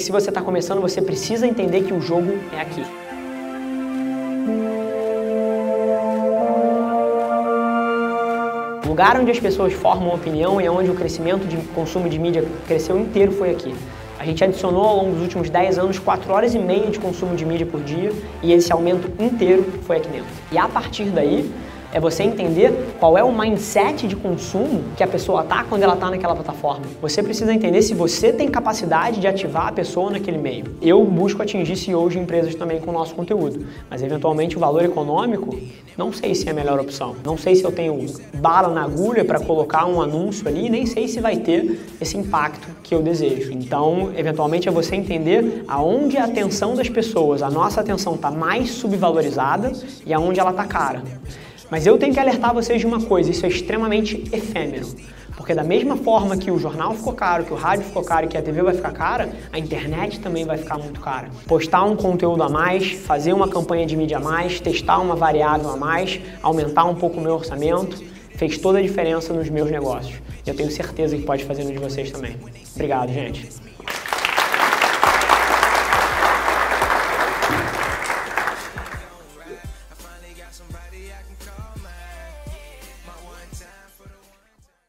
Se você está começando, você precisa entender que o jogo é aqui. O lugar onde as pessoas formam opinião e onde o crescimento de consumo de mídia cresceu inteiro foi aqui. A gente adicionou ao longo dos últimos 10 anos 4 horas e meia de consumo de mídia por dia e esse aumento inteiro foi aqui dentro. E a partir daí, é você entender qual é o mindset de consumo que a pessoa tá quando ela tá naquela plataforma. Você precisa entender se você tem capacidade de ativar a pessoa naquele meio. Eu busco atingir CEOs de empresas também com o nosso conteúdo, mas eventualmente o valor econômico, não sei se é a melhor opção. Não sei se eu tenho bala na agulha para colocar um anúncio ali, nem sei se vai ter esse impacto que eu desejo. Então, eventualmente é você entender aonde a atenção das pessoas, a nossa atenção está mais subvalorizada e aonde ela está cara. Mas eu tenho que alertar vocês de uma coisa, isso é extremamente efêmero. Porque da mesma forma que o jornal ficou caro, que o rádio ficou caro, que a TV vai ficar cara, a internet também vai ficar muito cara. Postar um conteúdo a mais, fazer uma campanha de mídia a mais, testar uma variável a mais, aumentar um pouco o meu orçamento, fez toda a diferença nos meus negócios. E eu tenho certeza que pode fazer no de vocês também. Obrigado, gente. I can call